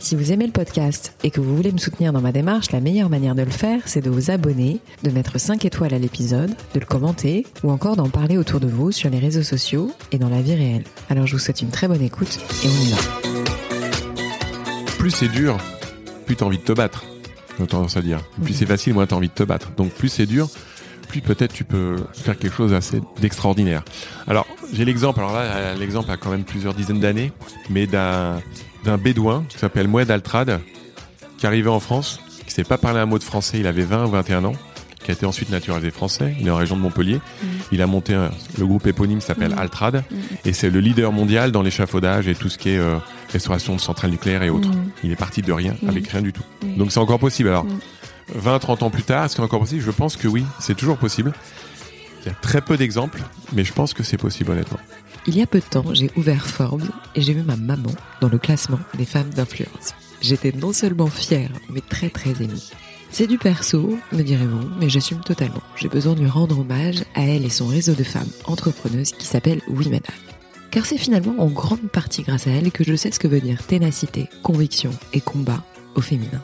Si vous aimez le podcast et que vous voulez me soutenir dans ma démarche, la meilleure manière de le faire, c'est de vous abonner, de mettre 5 étoiles à l'épisode, de le commenter ou encore d'en parler autour de vous sur les réseaux sociaux et dans la vie réelle. Alors je vous souhaite une très bonne écoute et on y va. Plus c'est dur, plus t'as envie de te battre. J'ai tendance à dire. Plus c'est facile, moins t'as envie de te battre. Donc plus c'est dur, plus peut-être tu peux faire quelque chose assez d'extraordinaire. Alors j'ai l'exemple. Alors là, l'exemple a quand même plusieurs dizaines d'années, mais d'un d'un bédouin qui s'appelle Moued Altrad, qui arrivait en France, qui sait pas parler un mot de français, il avait 20 ou 21 ans, qui a été ensuite naturalisé français, il est en région de Montpellier, Mm. il a monté un- le groupe éponyme s'appelle Altrad, et c'est le leader mondial dans l'échafaudage et tout ce qui est euh, restauration de centrales nucléaires et autres. Mm. Il est parti de rien, avec rien du tout. Donc c'est encore possible. Alors, 20, 30 ans plus tard, est-ce que c'est encore possible? Je pense que oui, c'est toujours possible. Il y a très peu d'exemples, mais je pense que c'est possible honnêtement. Il y a peu de temps, j'ai ouvert Forbes et j'ai vu ma maman dans le classement des femmes d'influence. J'étais non seulement fière, mais très très émue. C'est du perso, me direz-vous, mais j'assume totalement. J'ai besoin de lui rendre hommage à elle et son réseau de femmes entrepreneuses qui s'appelle Madame. Car c'est finalement en grande partie grâce à elle que je sais ce que veut dire ténacité, conviction et combat au féminin.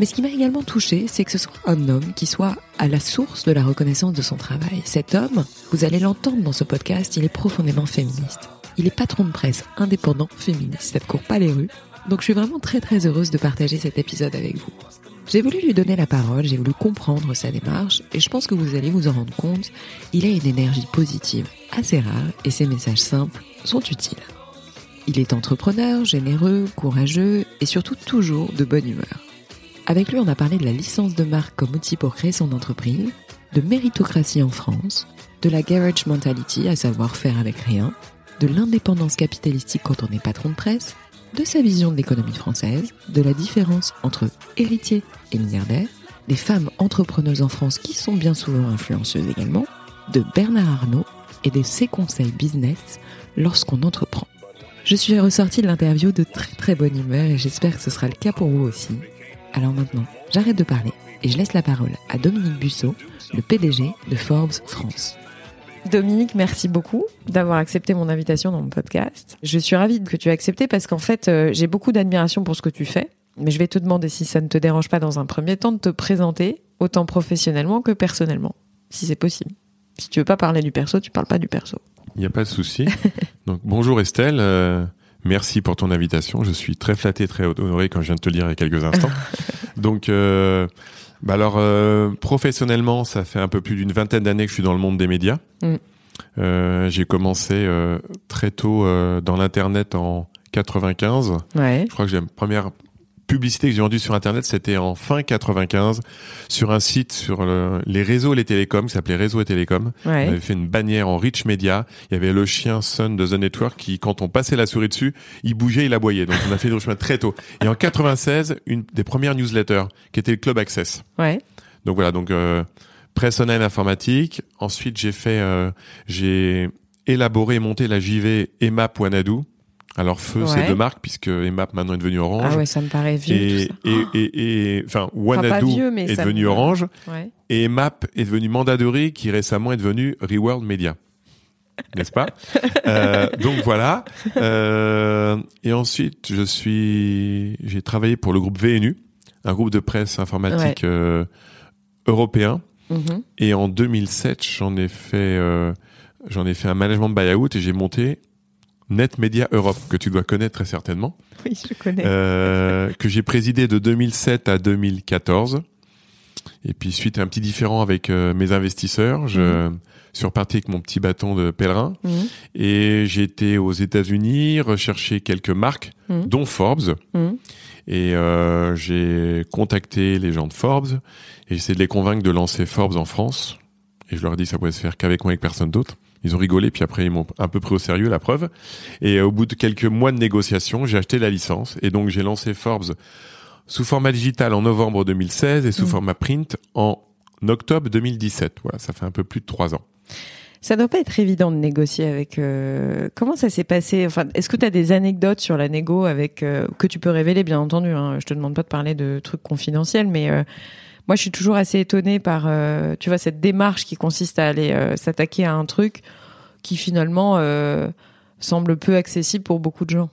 Mais ce qui m'a également touché, c'est que ce soit un homme qui soit à la source de la reconnaissance de son travail. Cet homme, vous allez l'entendre dans ce podcast, il est profondément féministe. Il est patron de presse indépendant féministe, ça ne court pas les rues. Donc je suis vraiment très très heureuse de partager cet épisode avec vous. J'ai voulu lui donner la parole, j'ai voulu comprendre sa démarche et je pense que vous allez vous en rendre compte, il a une énergie positive assez rare et ses messages simples sont utiles. Il est entrepreneur, généreux, courageux et surtout toujours de bonne humeur. Avec lui, on a parlé de la licence de marque comme outil pour créer son entreprise, de méritocratie en France, de la garage mentality, à savoir faire avec rien, de l'indépendance capitalistique quand on est patron de presse, de sa vision de l'économie française, de la différence entre héritier et milliardaire, des femmes entrepreneuses en France qui sont bien souvent influenceuses également, de Bernard Arnault et de ses conseils business lorsqu'on entreprend. Je suis ressortie de l'interview de très très bonne humeur et j'espère que ce sera le cas pour vous aussi. Alors maintenant, j'arrête de parler et je laisse la parole à Dominique Bussot, le PDG de Forbes France. Dominique, merci beaucoup d'avoir accepté mon invitation dans mon podcast. Je suis ravie que tu aies accepté parce qu'en fait, euh, j'ai beaucoup d'admiration pour ce que tu fais. Mais je vais te demander si ça ne te dérange pas dans un premier temps de te présenter autant professionnellement que personnellement, si c'est possible. Si tu veux pas parler du perso, tu parles pas du perso. Il n'y a pas de souci. Donc bonjour Estelle, euh, merci pour ton invitation. Je suis très flatté, très honoré quand je viens de te le dire il y a quelques instants. Donc euh, bah alors euh, professionnellement, ça fait un peu plus d'une vingtaine d'années que je suis dans le monde des médias. Mm. Euh, J'ai commencé très tôt dans l'internet en 95. Ouais. Je crois que j'ai la première publicité que j'ai vendue sur internet, c'était en fin 95 sur un site sur le- les réseaux et les télécoms qui s'appelait Réseau et Télécom. On Ouais. avait fait une bannière en rich media. Il y avait le chien Sun de The Network qui, quand on passait la souris dessus, il bougeait, il aboyait. Donc on a fait le chemin très tôt. Et en 96, une des premières newsletters qui était le Club Access. Ouais. Donc voilà, donc euh, presse online informatique. Ensuite, j'ai fait, euh, j'ai élaboré et monté la JV Wanadu. Alors feu, c'est deux marques puisque EMAP maintenant est devenu Orange. Ah ouais, ça me paraît vieux. et, tout ça. et, et, et, enfin, Wanadu vieux, mais est devenu me- Orange Ouais. et EMAP est devenu Mandadory qui récemment est devenu Reworld Media. N'est-ce pas? Euh, Donc voilà. Euh, et ensuite, je suis, j'ai travaillé pour le groupe VNU, un groupe de presse informatique euh, européen. Mhm. Et en 2007, j'en ai fait, j'en ai fait un management buyout et j'ai monté Net Media Europe que tu dois connaître très certainement, Oui, je connais. euh, que j'ai présidé de 2007 à 2014. Et puis suite à un petit différent avec euh, mes investisseurs, je suis reparti avec mon petit bâton de pèlerin Mhm. et j'ai été aux États-Unis rechercher quelques marques, Mhm. dont Forbes. Mhm. Et euh, j'ai contacté les gens de Forbes et j'essaie de les convaincre de lancer Forbes en France. Et je leur ai dit que ça pouvait se faire qu'avec moi et avec personne d'autre. Ils ont rigolé, puis après ils m'ont un peu pris au sérieux, la preuve. Et au bout de quelques mois de négociations, j'ai acheté la licence. Et donc j'ai lancé Forbes sous format digital en novembre 2016 et sous Mhm. format print en octobre 2017. Voilà, ça fait un peu plus de trois ans. Ça doit pas être évident de négocier avec. Euh, comment ça s'est passé? Enfin, est-ce que tu as des anecdotes sur la négo avec euh, que tu peux révéler, bien entendu hein, Je te demande pas de parler de trucs confidentiels, mais euh, moi, je suis toujours assez étonnée par, tu vois, cette démarche qui consiste à aller s'attaquer à un truc qui finalement semble peu accessible pour beaucoup de gens.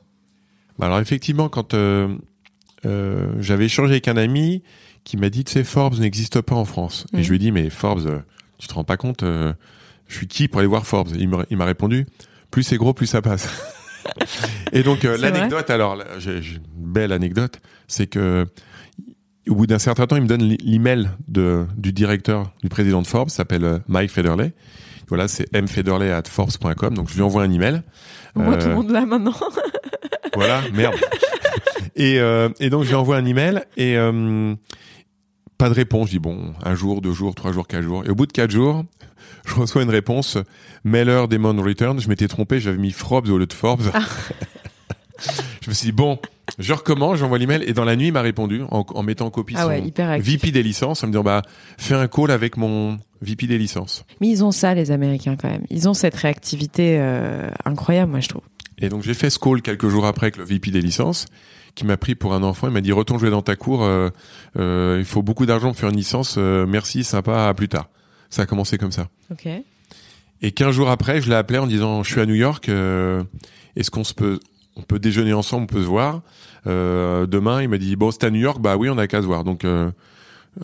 Bah, alors effectivement, quand j'avais échangé avec un ami qui m'a dit, tu sais, Forbes n'existe pas en France, et mmh. je lui ai dit, mais Forbes, tu te rends pas compte je suis qui pour aller voir Forbes? Il m'a répondu, plus c'est gros, plus ça passe. et donc euh, l'anecdote, alors j'ai une belle anecdote, c'est que au bout d'un certain temps, il me donne l'email de du directeur, du président de Forbes, s'appelle euh, Mike Federley. Voilà, c'est mfederley at forbes.com. Donc je lui envoie un email. Voit tout le euh, monde là maintenant. voilà, merde. et, et donc je lui envoie un email et pas de réponse. Je dis bon, un jour, deux jours, trois jours, quatre jours. Et au bout de quatre jours, je reçois une réponse Mailer Demon Return. Je m'étais trompé, j'avais mis Forbes au lieu de Forbes. Ah. je me suis dit bon, je recommence, j'envoie l'email et dans la nuit il m'a répondu en, mettant en copie ah son VP des licences en me disant bah fais un call avec mon VP des licences. Mais ils ont ça les Américains quand même. Ils ont cette réactivité euh, incroyable moi je trouve. Et donc j'ai fait ce call quelques jours après avec le VP des licences qui m'a pris pour un enfant. Il m'a dit retourne jouer dans ta cour. Euh, euh, il faut beaucoup d'argent pour faire une licence. merci, sympa, à plus tard. Ça a commencé comme ça. Ok. Et 15 jours après, je l'ai appelé en disant je suis à New York. Est-ce qu'on se peut on peut déjeuner ensemble, on peut se voir? Demain. Il m'a dit bon c'est à New York, bah oui on a qu'à se voir. Donc euh,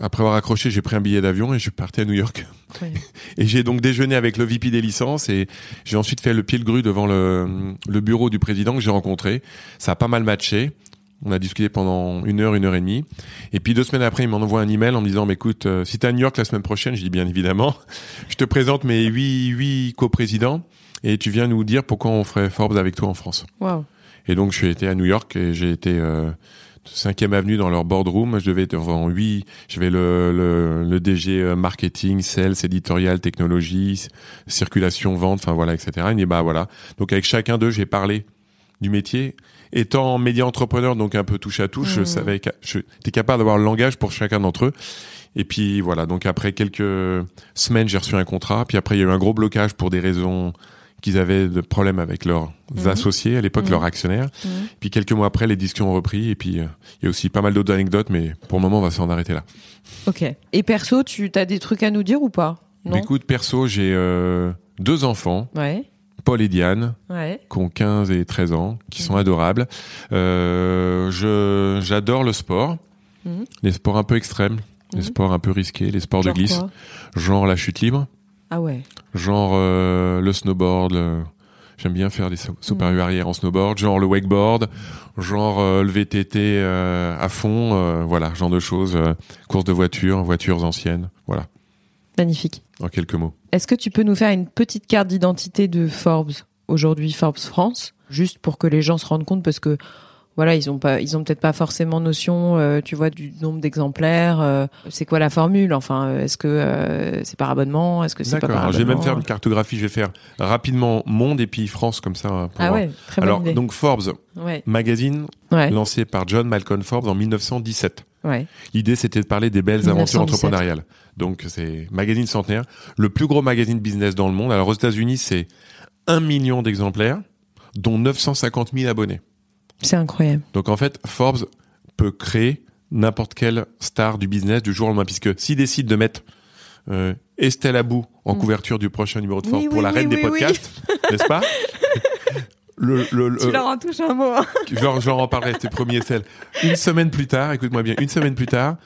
après avoir accroché, j'ai pris un billet d'avion et je suis parti à New York. et j'ai donc déjeuné avec le VP des licences et j'ai ensuite fait le pied le grue devant le, le bureau du président que j'ai rencontré. Ça a pas mal matché. On a discuté pendant une heure, une heure et demie. Et puis deux semaines après, il m'en envoie un email en me disant, mais écoute, euh, si t'es à New York la semaine prochaine, je dis bien évidemment, je te présente mes huit, huit coprésidents et tu viens nous dire pourquoi on ferait Forbes avec toi en France. Wow. Et donc, je suis été à New York et j'ai été euh, 5e avenue dans leur boardroom. Je devais être devant huit. J'avais le, le, le, DG euh, marketing, sales, éditorial, technologie, circulation, vente, enfin voilà, etc. Et bah voilà. Donc avec chacun d'eux, j'ai parlé du métier étant média entrepreneur, donc un peu touche à touche, je mmh. savais que j'étais capable d'avoir le langage pour chacun d'entre eux. Et puis voilà, donc après quelques semaines, j'ai reçu un contrat. Puis après, il y a eu un gros blocage pour des raisons qu'ils avaient de problèmes avec leurs mmh. associés, à l'époque mmh. leurs actionnaires. Puis quelques mois après, les discussions ont repris. Et puis, euh, il y a aussi pas mal d'autres anecdotes, mais pour le moment, on va s'en arrêter là. Ok. Et perso, tu as des trucs à nous dire ou pas? Non? Écoute, perso, j'ai euh, deux enfants. Ouais. Paul et Diane, qui ont 15 et 13 ans, qui sont adorables. Euh, je j'adore le sport, mhm. les sports un peu extrêmes, les mhm. sports un peu risqués, les sports de glisse, genre la chute libre. Ah ouais. Genre euh, le snowboard. J'aime bien faire des sauts mhm. arrière en snowboard, genre le wakeboard, genre euh, le VTT à fond, voilà, genre de choses, course de voitures, voitures anciennes, voilà. Magnifique. En quelques mots. Est-ce que tu peux nous faire une petite carte d'identité de Forbes aujourd'hui, Forbes France, juste pour que les gens se rendent compte parce que voilà, ils ont pas, ils ont peut-être pas forcément notion, euh, tu vois, du nombre d'exemplaires. Euh, c'est quoi la formule Enfin, euh, est-ce que c'est par abonnement Est-ce que c'est pas par abonnement Je vais même faire une cartographie. Je vais faire rapidement monde et puis France comme ça. ah ouais, très bonne Alors donc Forbes, magazine lancé par John Malcolm Forbes en 1917. L'idée, c'était de parler des belles aventures entrepreneuriales. Donc, c'est magazine centenaire, le plus gros magazine business dans le monde. Alors, aux États-Unis, c'est un million d'exemplaires, dont 950 000 abonnés. C'est incroyable. Donc, en fait, Forbes peut créer n'importe quelle star du business du jour au lendemain, puisque s'il décide de mettre euh, Estelle Abou en mm. couverture du prochain numéro de Forbes pour la reine des podcasts, n'est-ce pas? Le, le, tu leur en touches un mot. Hein. genre, genre en parlerai, c'était premier celle. Une semaine plus tard, écoute-moi bien, une semaine plus tard,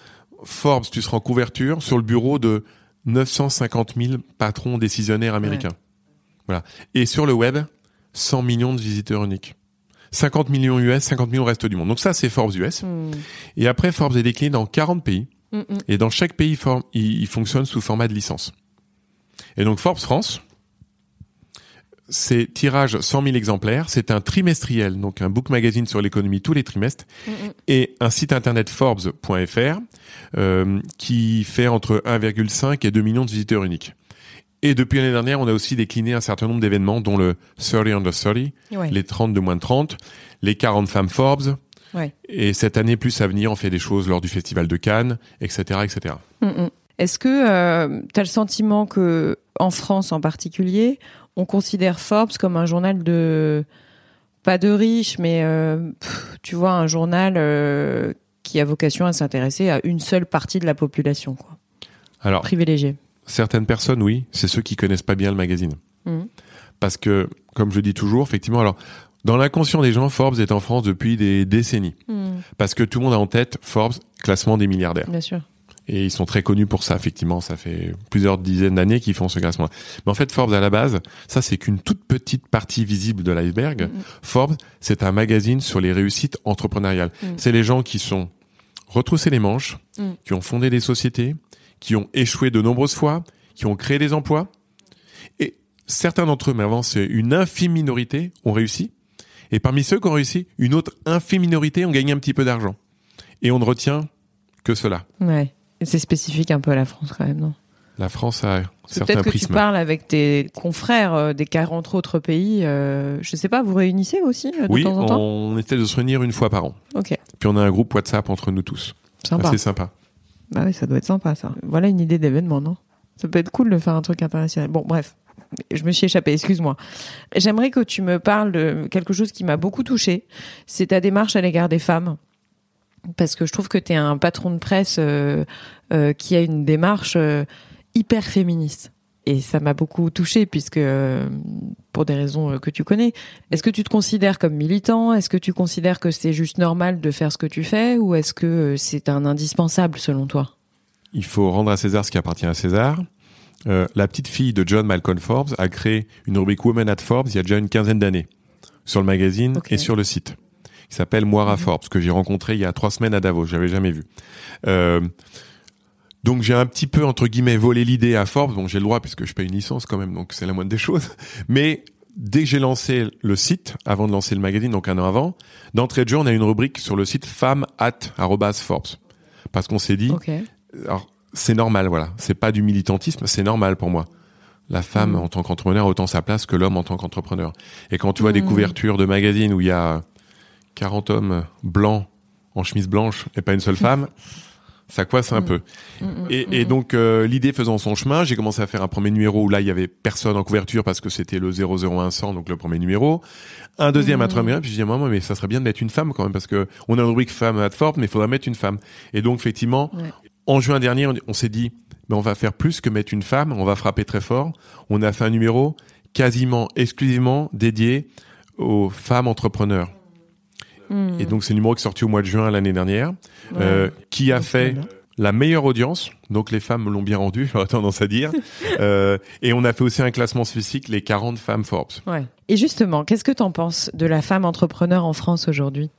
Forbes, tu seras en couverture sur le bureau de 950 000 patrons décisionnaires américains. Voilà. Et sur le web, 100 millions de visiteurs uniques. 50 millions US, 50 millions au reste du monde. Donc ça, c'est Forbes US. Hmm. Et après, Forbes est décliné dans 40 pays. Hmm, hmm. Et dans chaque pays, il, il fonctionne sous format de licence. Et donc Forbes France, c'est tirage 100 000 exemplaires. C'est un trimestriel, donc un book magazine sur l'économie tous les trimestres, et un site internet Forbes.fr euh, qui fait entre 1,5 et 2 millions de visiteurs uniques. Et depuis l'année dernière, on a aussi décliné un certain nombre d'événements, dont le 30 under 30, les 30 de moins de 30, les 40 femmes Forbes. Et cette année, plus à venir, on fait des choses lors du Festival de Cannes, etc., etc. Est-ce que euh, tu as le sentiment que en France en particulier, on considère Forbes comme un journal de pas de riches, mais euh, tu vois un journal euh, qui a vocation à s'intéresser à une seule partie de la population, quoi? Alors, Privilégiée. Certaines personnes, oui, c'est ceux qui connaissent pas bien le magazine. Mhm. Parce que, comme je dis toujours, effectivement, alors, dans l'inconscient des gens, Forbes est en France depuis des décennies. Parce que tout le monde a en tête Forbes, classement des milliardaires. Bien sûr. Et ils sont très connus pour ça, effectivement. Ça fait plusieurs dizaines d'années qu'ils font ce classement. Mais en fait, Forbes, à la base, ça, c'est qu'une toute petite partie visible de l'iceberg. Mhm. Forbes, c'est un magazine sur les réussites entrepreneuriales. Mhm. C'est les gens qui sont retroussés les manches, Mhm. qui ont fondé des sociétés, qui ont échoué de nombreuses fois, qui ont créé des emplois. Et certains d'entre eux, mais avant, c'est une infime minorité, ont réussi. Et parmi ceux qui ont réussi, une autre infime minorité ont gagné un petit peu d'argent. Et on ne retient que cela. Ouais. C'est spécifique un peu à la France quand même, non? La France a certains Peut-être que tu prismes. parles avec tes confrères euh, des 40 autres pays. Euh, je sais pas, vous réunissez aussi euh, de Oui, temps en temps? on essaie de se réunir une fois par an. Ok, Puis on a un groupe WhatsApp entre nous tous. sympa. Assez sympa. Bah oui, ça doit être sympa ça. Voilà une idée d'événement, non? Ça peut être cool de faire un truc international. Bon, bref, je me suis échappée, excuse-moi. J'aimerais que tu me parles de quelque chose qui m'a beaucoup touchée. C'est ta démarche à l'égard des femmes. Parce que je trouve que tu es un patron de presse euh, euh, qui a une démarche euh, hyper féministe. Et ça m'a beaucoup touchée puisque, euh, pour des raisons euh, que tu connais, est-ce que tu te considères comme militant? Est-ce que tu considères que c'est juste normal de faire ce que tu fais? Ou est-ce que euh, c'est un indispensable selon toi? Il faut rendre à César ce qui appartient à César. Euh, la petite fille de John Malcolm Forbes a créé une rubrique Women at Forbes il y a déjà une quinzaine d'années sur le magazine et sur le site. qui s'appelle Moira Forbes que j'ai rencontré il y a trois semaines à Davos. J'avais jamais vu. Euh, donc j'ai un petit peu entre guillemets volé l'idée à Forbes. Bon, j'ai le droit puisque je paye une licence quand même, donc c'est la moindre des choses. Mais dès que j'ai lancé le site, avant de lancer le magazine, donc un an avant, d'entrée de jeu, on a une rubrique sur le site femme at Forbes. Parce qu'on s'est dit, alors c'est normal, voilà. C'est pas du militantisme, c'est normal pour moi. La femme Mm. en tant qu'entrepreneur a autant sa place que l'homme en tant qu'entrepreneur. Et quand tu vois des Mm. couvertures de magazines où il y a 40 hommes blancs en chemise blanche et pas une seule femme, ça coince un Mm. peu. Mm, mm, Et, et donc euh, l'idée faisant son chemin, j'ai commencé à faire un premier numéro où là il y avait personne en couverture parce que c'était le 00100 donc le premier numéro. Un deuxième, un troisième, puis je dis maman mais ça serait bien de mettre une femme quand même parce que on a une rubrique femme à Fort mais il faudrait mettre une femme. Et donc effectivement, Ouais. en juin dernier, on, on s'est dit mais on va faire plus que mettre une femme, on va frapper très fort. On a fait un numéro quasiment exclusivement dédié aux femmes entrepreneurs. Et donc c'est le numéro qui est sorti au mois de juin l'année dernière, Ouais. euh, qui a fait la meilleure audience. Donc les femmes l'ont bien rendu, j'aurais tendance à dire. Euh, et on a fait aussi un classement spécifique, les 40 femmes Forbes. Ouais. Et justement, qu'est-ce que t'en penses de la femme entrepreneur en France aujourd'hui?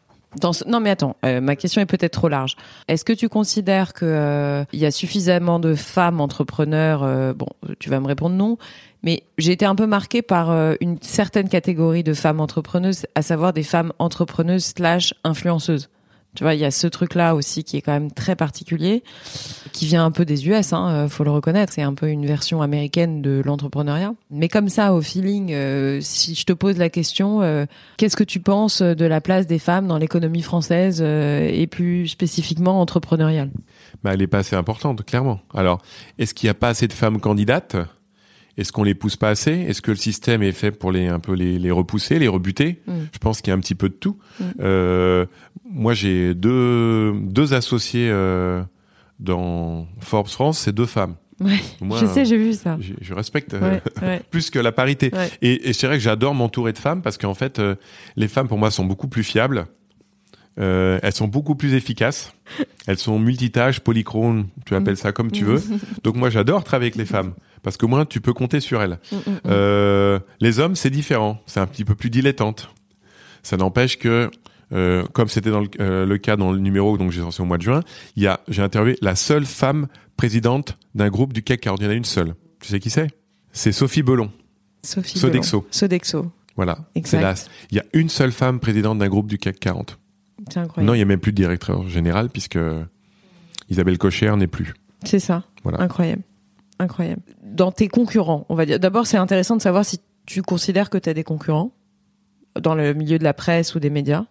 Non mais attends, euh, ma question est peut-être trop large. Est-ce que tu considères que euh, y a suffisamment de femmes entrepreneurs euh, Bon, tu vas me répondre non, mais j'ai été un peu marquée par une certaine catégorie de femmes entrepreneuses, à savoir des femmes entrepreneuses slash influenceuses. Tu vois, il y a ce truc-là aussi qui est quand même très particulier, qui vient un peu des US, hein, euh, faut le reconnaître. C'est un peu une version américaine de l'entrepreneuriat. Mais comme ça, au feeling, euh, si je te pose la question, euh, qu'est-ce que tu penses de la place des femmes dans l'économie française et plus spécifiquement entrepreneuriale? Bah, elle est pas assez importante, clairement. Alors, est-ce qu'il n'y a pas assez de femmes candidates? Est-ce qu'on les pousse pas assez? Est-ce que le système est fait pour les un peu les, les repousser, les rebuter? Mm. Je pense qu'il y a un petit peu de tout. Mm. Euh, moi, j'ai deux deux associés euh, dans Forbes France, c'est deux femmes. Ouais, Moi, je sais, j'ai vu ça. je, je respecte euh, Ouais, ouais, plus que la parité. Et, et c'est vrai que j'adore m'entourer de femmes parce qu'en fait, euh, les femmes pour moi sont beaucoup plus fiables. Euh, elles sont beaucoup plus efficaces. Elles sont multitâches, polychrones, tu appelles ça comme tu veux. Donc moi j'adore travailler avec les femmes parce qu'au moins tu peux compter sur elles. Mm, mm, mm. Euh, les hommes c'est différent, c'est un petit peu plus dilettante. Ça n'empêche que, euh, comme c'était dans le, euh, le cas dans le numéro donc j'ai sorti au mois de juin, il y a j'ai interviewé la seule femme présidente d'un groupe du CAC 40. Il y en a une seule. Tu sais qui c'est? C'est Sophie Belon. Sophie Sodexo. Belon. Sodexo. Voilà. Exact. Il y a une seule femme présidente d'un groupe du CAC 40. C'est incroyable. Non, il y a même plus de directeur général puisque Isabelle Cocher n'est plus. C'est ça. Voilà. Incroyable. Incroyable. Dans tes concurrents, on va dire. D'abord, c'est intéressant de savoir si tu considères que tu as des concurrents dans le milieu de la presse ou des médias.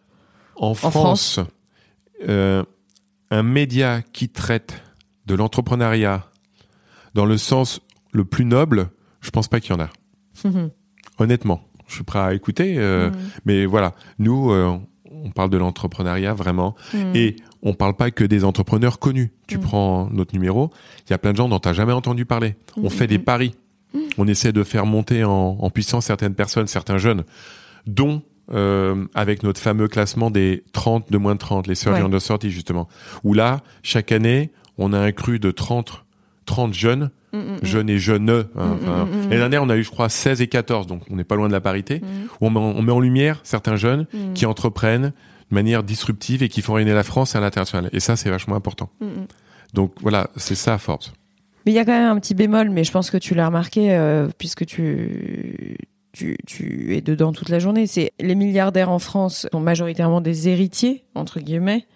En France, euh, un média qui traite de l'entrepreneuriat dans le sens le plus noble, je pense pas qu'il y en a. Honnêtement, je suis prêt à écouter, euh, mais voilà, nous, euh, on parle de l'entrepreneuriat vraiment, et on parle pas que des entrepreneurs connus. Tu prends notre numéro, il y a plein de gens dont tu n'as jamais entendu parler. On fait des paris. On essaie de faire monter en, en puissance certaines personnes, certains jeunes, dont euh, avec notre fameux classement des 30 de moins de 30, les surgeons Ouais. de sortie justement, où là, chaque année, on a un cru de 30, 30 jeunes, jeunes et jeunes. hein, enfin, L'année dernière, on a eu, je crois, 16 et 14, donc on n'est pas loin de la parité, où on met, en- on met en lumière certains jeunes qui entreprennent de manière disruptive et qui font rayonner la France à l'international. Et ça, c'est vachement important. Donc voilà, c'est ça Forbes. Mais il y a quand même un petit bémol, mais je pense que tu l'as remarqué euh, puisque tu, tu, tu es dedans toute la journée. C'est les milliardaires en France sont majoritairement des héritiers, entre guillemets,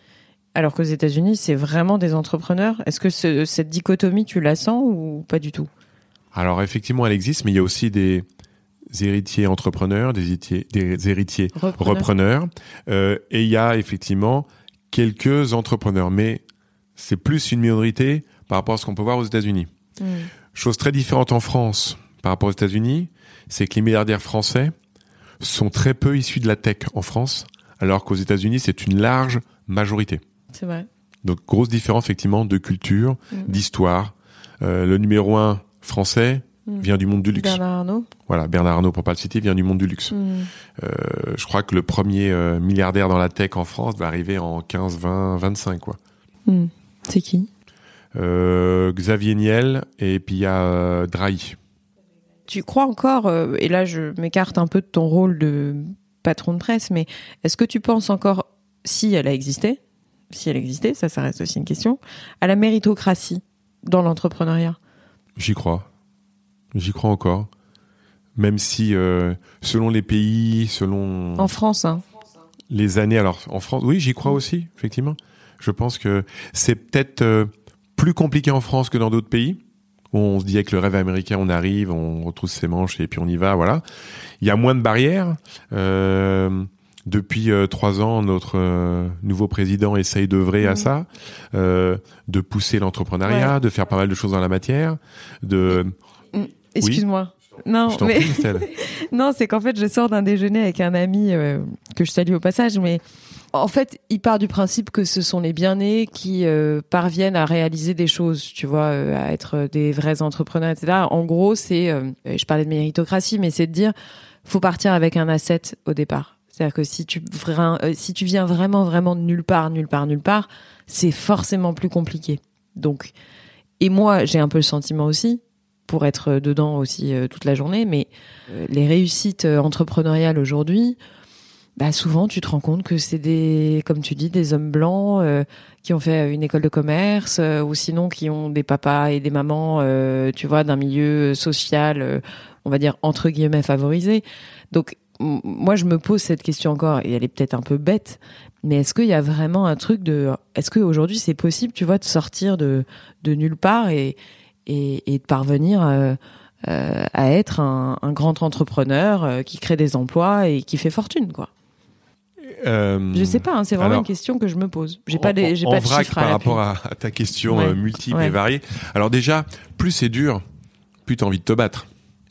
alors qu'aux États-Unis, c'est vraiment des entrepreneurs. Est-ce que ce- cette dichotomie, tu la sens ou pas du tout? Alors effectivement, elle existe, mais il y a aussi des héritiers entrepreneurs, des héritiers, des héritiers Repreneurs. repreneurs, euh, et il y a effectivement quelques entrepreneurs, mais c'est plus une minorité par rapport à ce qu'on peut voir aux États-Unis. Mm. Chose très différente en France par rapport aux États-Unis, c'est que les milliardaires français sont très peu issus de la tech en France, alors qu'aux États-Unis, c'est une large majorité. C'est vrai. Donc grosse différence effectivement de culture, d'histoire. Euh, le numéro un français Mm. vient du monde du luxe. Bernard Arnault Voilà, Bernard Arnault pour pas le citer vient du monde du luxe. Euh, je crois que le premier euh, milliardaire dans la tech en France va arriver en 15, 20, 25 quoi. Mm. C'est qui? Euh, Xavier Niel et puis il y a euh, Drahi. Tu crois encore, euh, et là je m'écarte un peu de ton rôle de patron de presse, mais est-ce que tu penses encore, si elle a existé, si elle existait, ça, ça reste aussi une question, à la méritocratie dans l'entrepreneuriat? J'y crois. J'y crois encore. Même si euh, selon les pays, selon En France, hein les années, alors en France, oui, j'y crois aussi, effectivement. Je pense que c'est peut-être euh, plus compliqué en France que dans d'autres pays. où On se dit avec le rêve américain, on arrive, on retrousse ses manches et puis on y va, voilà. Il y a moins de barrières. Euh, depuis euh, trois ans, notre euh, nouveau président essaye d'œuvrer à Mhm. ça, euh, de pousser l'entrepreneuriat, de faire pas mal de choses dans la matière, de. Excuse-moi. Non, Je mais prie, non, c'est qu'en fait, je sors d'un déjeuner avec un ami euh, que je salue au passage, mais en fait, il part du principe que ce sont les bien-nés qui euh, parviennent à réaliser des choses, tu vois, euh, à être des vrais entrepreneurs, etc. En gros, c'est, euh, je parlais de méritocratie, mais c'est de dire, faut partir avec un asset au départ. C'est-à-dire que si tu, si tu viens vraiment, vraiment de nulle part, nulle part, nulle part, c'est forcément plus compliqué. Donc, et moi, j'ai un peu le sentiment aussi, pour être dedans aussi euh, toute la journée, mais euh, les réussites euh, entrepreneuriales aujourd'hui, bah souvent tu te rends compte que c'est des, comme tu dis, des hommes blancs qui ont fait une école de commerce ou sinon qui ont des papas et des mamans, tu vois, d'un milieu social, on va dire entre guillemets favorisé. Donc moi je me pose cette question encore et elle est peut-être un peu bête, mais est-ce qu'il y a vraiment un truc de, est-ce qu'aujourd'hui c'est possible, tu vois, de sortir de de nulle part et et, et de parvenir euh, euh, à être un, un grand entrepreneur euh, qui crée des emplois et qui fait fortune, quoi. Euh, Je sais pas, hein, c'est vraiment alors, une question que je me pose. J'ai pas des, j'ai pas de vrac par rapport à, à ta question Ouais. euh, multiple Ouais. et variée. Alors déjà, plus c'est dur, plus t'as envie de te battre.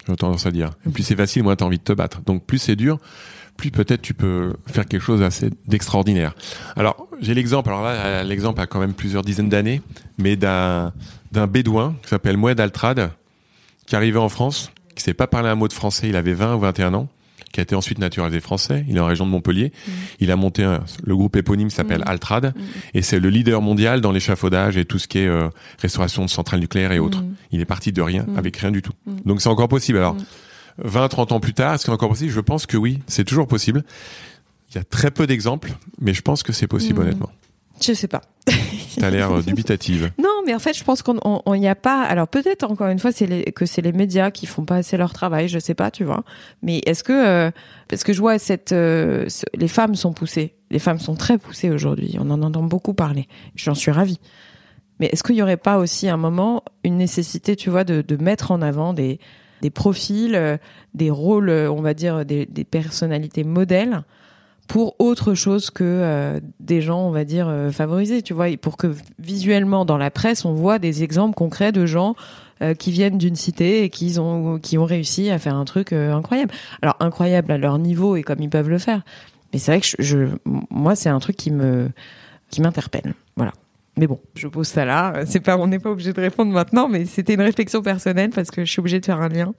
J'ai tendance à dire. Et plus c'est facile, moins t'as envie de te battre. Donc plus c'est dur, plus peut-être tu peux faire quelque chose assez d'extraordinaire. Alors j'ai l'exemple. Alors là, l'exemple a quand même plusieurs dizaines d'années, mais d'un d'un bédouin qui s'appelle Moed Altrad, qui arrivé en France, qui sait pas parler un mot de français. Il avait 20 ou 21 ans qui a été ensuite naturalisé français. Il est en région de Montpellier. Il a monté un- le groupe éponyme s'appelle Mhm. Altrad et c'est le leader mondial dans l'échafaudage et tout ce qui est euh, restauration de centrales nucléaires et autres. Mhm. Il est parti de rien avec rien du tout. Donc c'est encore possible. Alors Mhm. 20, 30 ans plus tard, est-ce que c'est encore possible? Je pense que oui, c'est toujours possible. Il y a très peu d'exemples, mais je pense que c'est possible honnêtement. Je sais pas. T'as l'air euh, dubitative. Non, mais en fait, je pense qu'on on- on y a pas. Alors peut-être encore une fois, c'est que c'est les médias qui font pas assez leur travail. Je sais pas, tu vois. Mais est-ce que euh, parce que je vois cette euh, les femmes sont poussées. Les femmes sont très poussées aujourd'hui. On en entend beaucoup parler. J'en suis ravie. Mais est-ce qu'il y aurait pas aussi un moment une nécessité, tu vois, de, mettre en avant des des profils, des rôles, on va dire des personnalités modèles pour autre chose que euh, des gens, on va dire, euh, favorisés, tu vois, et pour que visuellement dans la presse, on voit des exemples concrets de gens euh, qui viennent d'une cité et qui ont qui ont réussi à faire un truc incroyable. Alors incroyable à leur niveau et comme ils peuvent le faire. Mais c'est vrai que je moi c'est un truc qui me qui m'interpelle. Voilà. Mais bon, je pose ça là. C'est pas, on n'est pas obligé de répondre maintenant, mais c'était une réflexion personnelle parce que je suis obligée de faire un lien.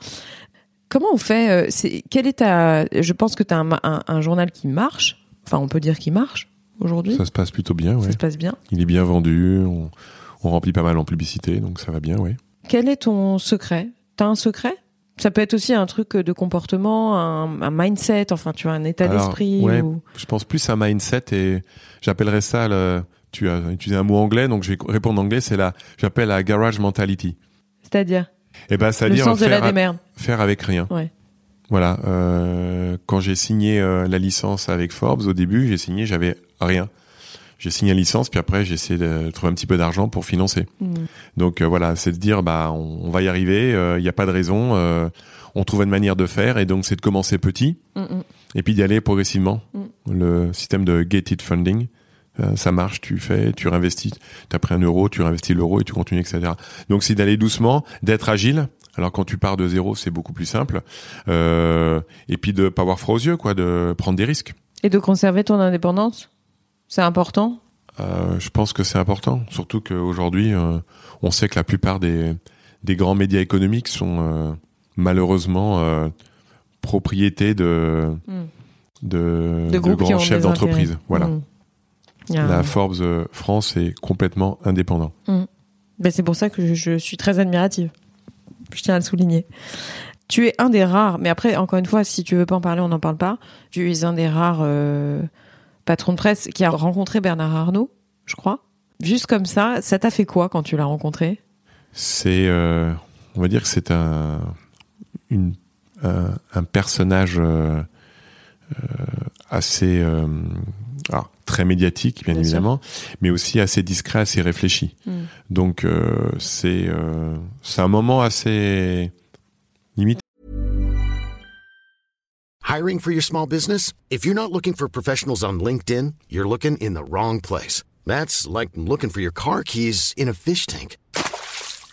Comment on fait euh, C'est quel est ta Je pense que tu as un, un, un, journal qui marche. Enfin, on peut dire qu'il marche aujourd'hui. Ça se passe plutôt bien. Ça ouais. se passe bien. Il est bien vendu. On, on, remplit pas mal en publicité, donc ça va bien, oui. Quel est ton secret? T'as un secret? Ça peut être aussi un truc de comportement, un, un mindset, enfin tu vois, un état d'esprit. Ouais, ou... Je pense plus à mindset et j'appellerais ça le. Tu as utilisé un mot anglais, donc je vais répondre en anglais. C'est la, j'appelle la garage mentality. C'est-à-dire? Eh ben, c'est-à-dire le sens faire, de la démerde. faire avec rien. Ouais. Voilà. Euh, quand j'ai signé euh, la licence avec Forbes, au début, j'ai signé, j'avais rien. J'ai signé la licence, puis après j'ai essayé de trouver un petit peu d'argent pour financer. Mmh. Donc euh, voilà, c'est de dire bah on, on va y arriver, il n'y a pas de raison, on trouve une manière de faire, et donc c'est de commencer petit, Mmh, et puis d'y aller progressivement. Mm. Le système de gated funding, ça marche, tu fais, tu réinvestis, tu as pris un euro, tu réinvestis l'euro et tu continues, etc. Donc c'est d'aller doucement, d'être agile. Alors quand tu pars de zéro, c'est beaucoup plus simple, euh, et puis de pas avoir froid aux yeux, quoi, de prendre des risques. Et de conserver ton indépendance? C'est important? Euh, je pense que c'est important, surtout qu'aujourd'hui, euh, on sait que la plupart des, des grands médias économiques sont euh, malheureusement euh, propriétés de, de, grands chefs d'entreprise. Voilà. Mmh. La Forbes euh, France est complètement indépendant. Ben, c'est pour ça que je, je suis très admirative. Je tiens à le souligner. Tu es un des rares, mais après, encore une fois, si tu veux pas en parler, on n'en parle pas. Tu es un des rares euh, patrons de presse qui a rencontré Bernard Arnault, je crois. Juste comme ça, ça t'a fait quoi quand tu l'as rencontré? C'est, euh, on va dire que c'est un, une, un, un personnage euh, assez, alors, très médiatique, bien, Bien sûr. évidemment, mais aussi assez discret, assez réfléchi. Mm. Donc euh, c'est euh, c'est un moment assez limite. Hiring for your small business? If you're not looking for professionals on LinkedIn, you're looking in the wrong place. That's like looking for your car keys in a fish tank.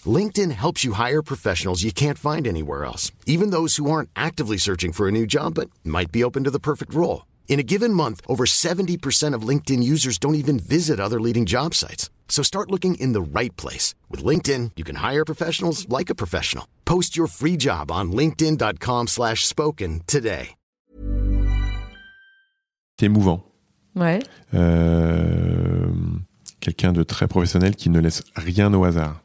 LinkedIn helps you hire professionals you can't find anywhere else, even those who aren't actively searching for a new job but might be open to the perfect role. In a given month, over 70% of LinkedIn users don't even visit other leading job sites. So start looking in the right place. With LinkedIn, you can hire professionals like a professional. Post your free job on linkedin.com slash spoken today. émouvant. Ouais. Euh, Quelqu'un de très professionnel qui ne laisse rien au hasard.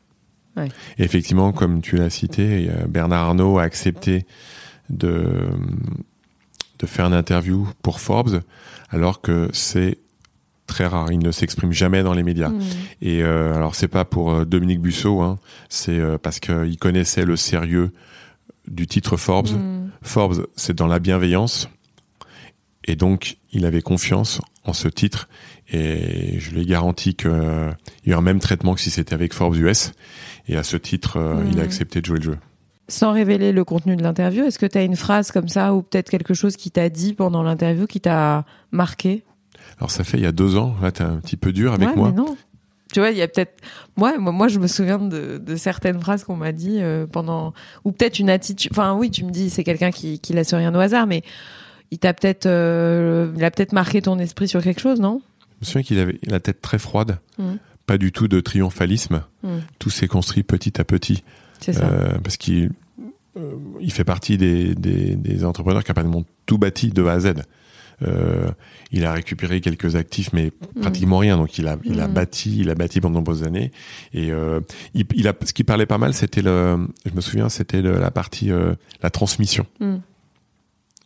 Ouais. Et effectivement, comme tu l'as cité, euh, Bernard Arnault a accepté de, de faire une interview pour Forbes, alors que c'est très rare. Il ne s'exprime jamais dans les médias. Mmh. Et euh, alors, c'est pas pour euh, Dominique Busseau, hein, c'est euh, parce qu'il connaissait le sérieux du titre Forbes. Mmh. Forbes, c'est dans la bienveillance. Et donc, il avait confiance en ce titre. Et je lui ai garanti qu'il y aurait un même traitement que si c'était avec Forbes US. Et à ce titre, il a accepté de jouer le jeu. Sans révéler le contenu de l'interview, est-ce que tu as une phrase comme ça ou peut-être quelque chose qui t'a dit pendant l'interview qui t'a marqué? Alors, ça fait il y a deux ans. Là, t'es un petit peu dur avec Ouais, moi. mais non. Tu vois, il y a peut-être. Moi, moi, moi, je me souviens de, de certaines phrases qu'on m'a dit euh, pendant. Ou peut-être une attitude. Enfin, oui, tu me dis, c'est quelqu'un qui, qui laisse rien au hasard, mais il t'a peut-être. euh, il a peut-être marqué ton esprit sur quelque chose, non? Je me souviens qu'il avait la tête très froide. Mhm. Pas du tout de triomphalisme. Mhm. Tout s'est construit petit à petit. C'est ça. Euh, parce qu'il euh, il fait partie des, des, des entrepreneurs qui a pratiquement tout bâti de A à Z. Euh, il a récupéré quelques actifs, mais pratiquement rien. Donc il a, il a Mhm. bâti, il a bâti pendant de nombreuses années. Et euh, il, il a, ce qui parlait pas mal, c'était le, je me souviens, c'était la partie, euh, la transmission. Mm.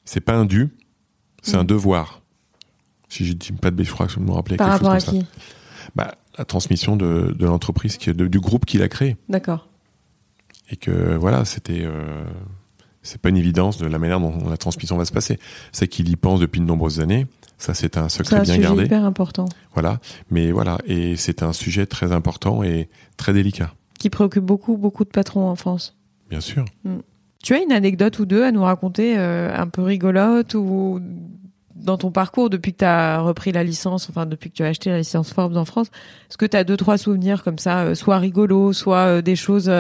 C'est pas un dû, c'est Mm. un devoir. Si je dis pas de bêtises, je crois que je me rappelais Par quelque chose rapport comme à ça. qui? Bah, la transmission de, de l'entreprise, du groupe qu'il a créé D'accord. Et que voilà, c'était euh, c'est pas une évidence de la manière dont la transmission va se passer. C'est qu'il y pense depuis de nombreuses années. Ça, c'est un secret un bien sujet gardé. hyper important Voilà, mais voilà, et c'est un sujet très important et très délicat, qui préoccupe beaucoup, beaucoup de patrons en France. bien sûr. Tu as une anecdote ou deux à nous raconter, euh, un peu rigolote ou dans ton parcours depuis que tu as repris la licence, enfin depuis que tu as acheté la licence Forbes en France, est-ce que tu as deux trois souvenirs comme ça, euh, soit rigolos, soit euh, des choses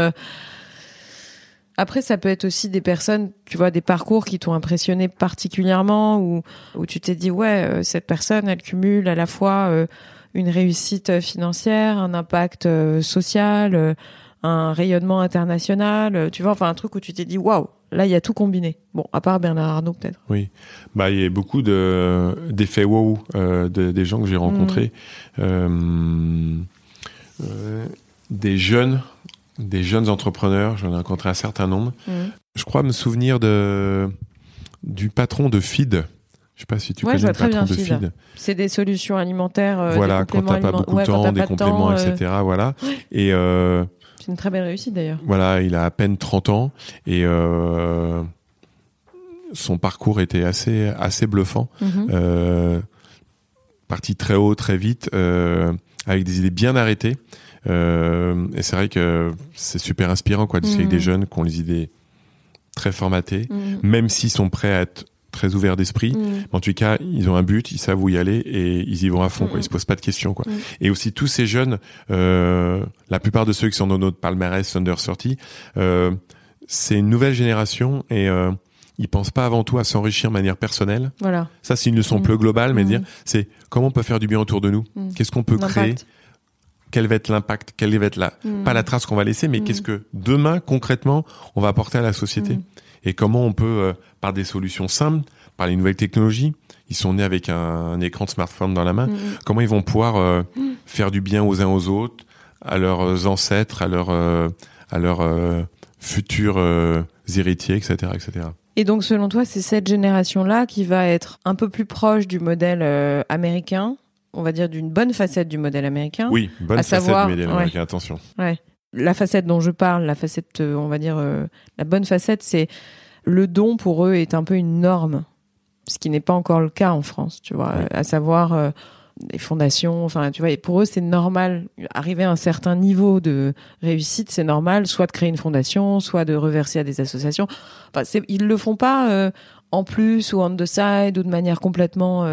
Après, ça peut être aussi des personnes, tu vois, des parcours qui t'ont impressionné particulièrement, ou où tu t'es dit, ouais, euh, cette personne, elle cumule à la fois euh, une réussite financière, un impact euh, social, un rayonnement international, tu vois, enfin un truc où tu t'es dit, waouh, là, il y a tout combiné. Bon, à part Bernard Arnault, peut-être. Oui, bah il y a beaucoup de d'effets wow de, des gens que j'ai rencontrés, mmh. des jeunes des jeunes entrepreneurs, j'en ai rencontré un certain nombre. Mmh. Je crois me souvenir de du patron de Feed. Je sais pas si tu connais le patron de Feed. C'est des solutions alimentaires. Euh, voilà, quand t'as pas beaucoup de temps, des compléments, etc. Euh, voilà. Et euh, c'est une très belle réussite d'ailleurs. Voilà, il a à peine 30 ans et son parcours était assez assez bluffant. Mmh. Parti très haut, très vite, avec des idées bien arrêtées. Euh, et c'est vrai que c'est super inspirant quoi, de mmh. avec des jeunes qui ont les idées très formatées, mmh. même s'ils sont prêts à être très ouverts d'esprit. Mmh. En tout cas, ils ont un but, ils savent où y aller et ils y vont à fond. Quoi. Ils se posent pas de questions. Quoi. Et aussi tous ces jeunes, euh, la plupart de ceux qui sont dans notre palmarès Under 30, euh, c'est une nouvelle génération et ils pensent pas avant tout à s'enrichir de manière personnelle. Voilà. Ça, c'est une leçon plus globale, mais dire c'est comment on peut faire du bien autour de nous? Qu'est-ce qu'on peut créer? Quel va être l'impact, quelle va être la, mm. pas la trace qu'on va laisser, mais mm. qu'est-ce que demain, concrètement, on va apporter à la société. Mm. Et comment on peut, euh, par des solutions simples, par les nouvelles technologies, ils sont nés avec un, écran de smartphone dans la main, comment ils vont pouvoir euh, faire du bien aux uns aux autres, à leurs ancêtres, à leurs, euh, à leurs futurs héritiers, etc., etc. Et donc, selon toi, c'est cette génération-là qui va être un peu plus proche du modèle américain on va dire, d'une bonne facette du modèle américain. Oui, bonne à facette savoir, du modèle américain, attention. Ouais. La facette dont je parle, la facette, euh, on va dire, euh, la bonne facette, c'est le don pour eux est un peu une norme, ce qui n'est pas encore le cas en France, tu vois, à savoir euh, les fondations, enfin, tu vois, et pour eux, c'est normal, arriver à un certain niveau de réussite, c'est normal, soit de créer une fondation, soit de reverser à des associations. Enfin, ils le font pas en plus ou on the side ou de manière complètement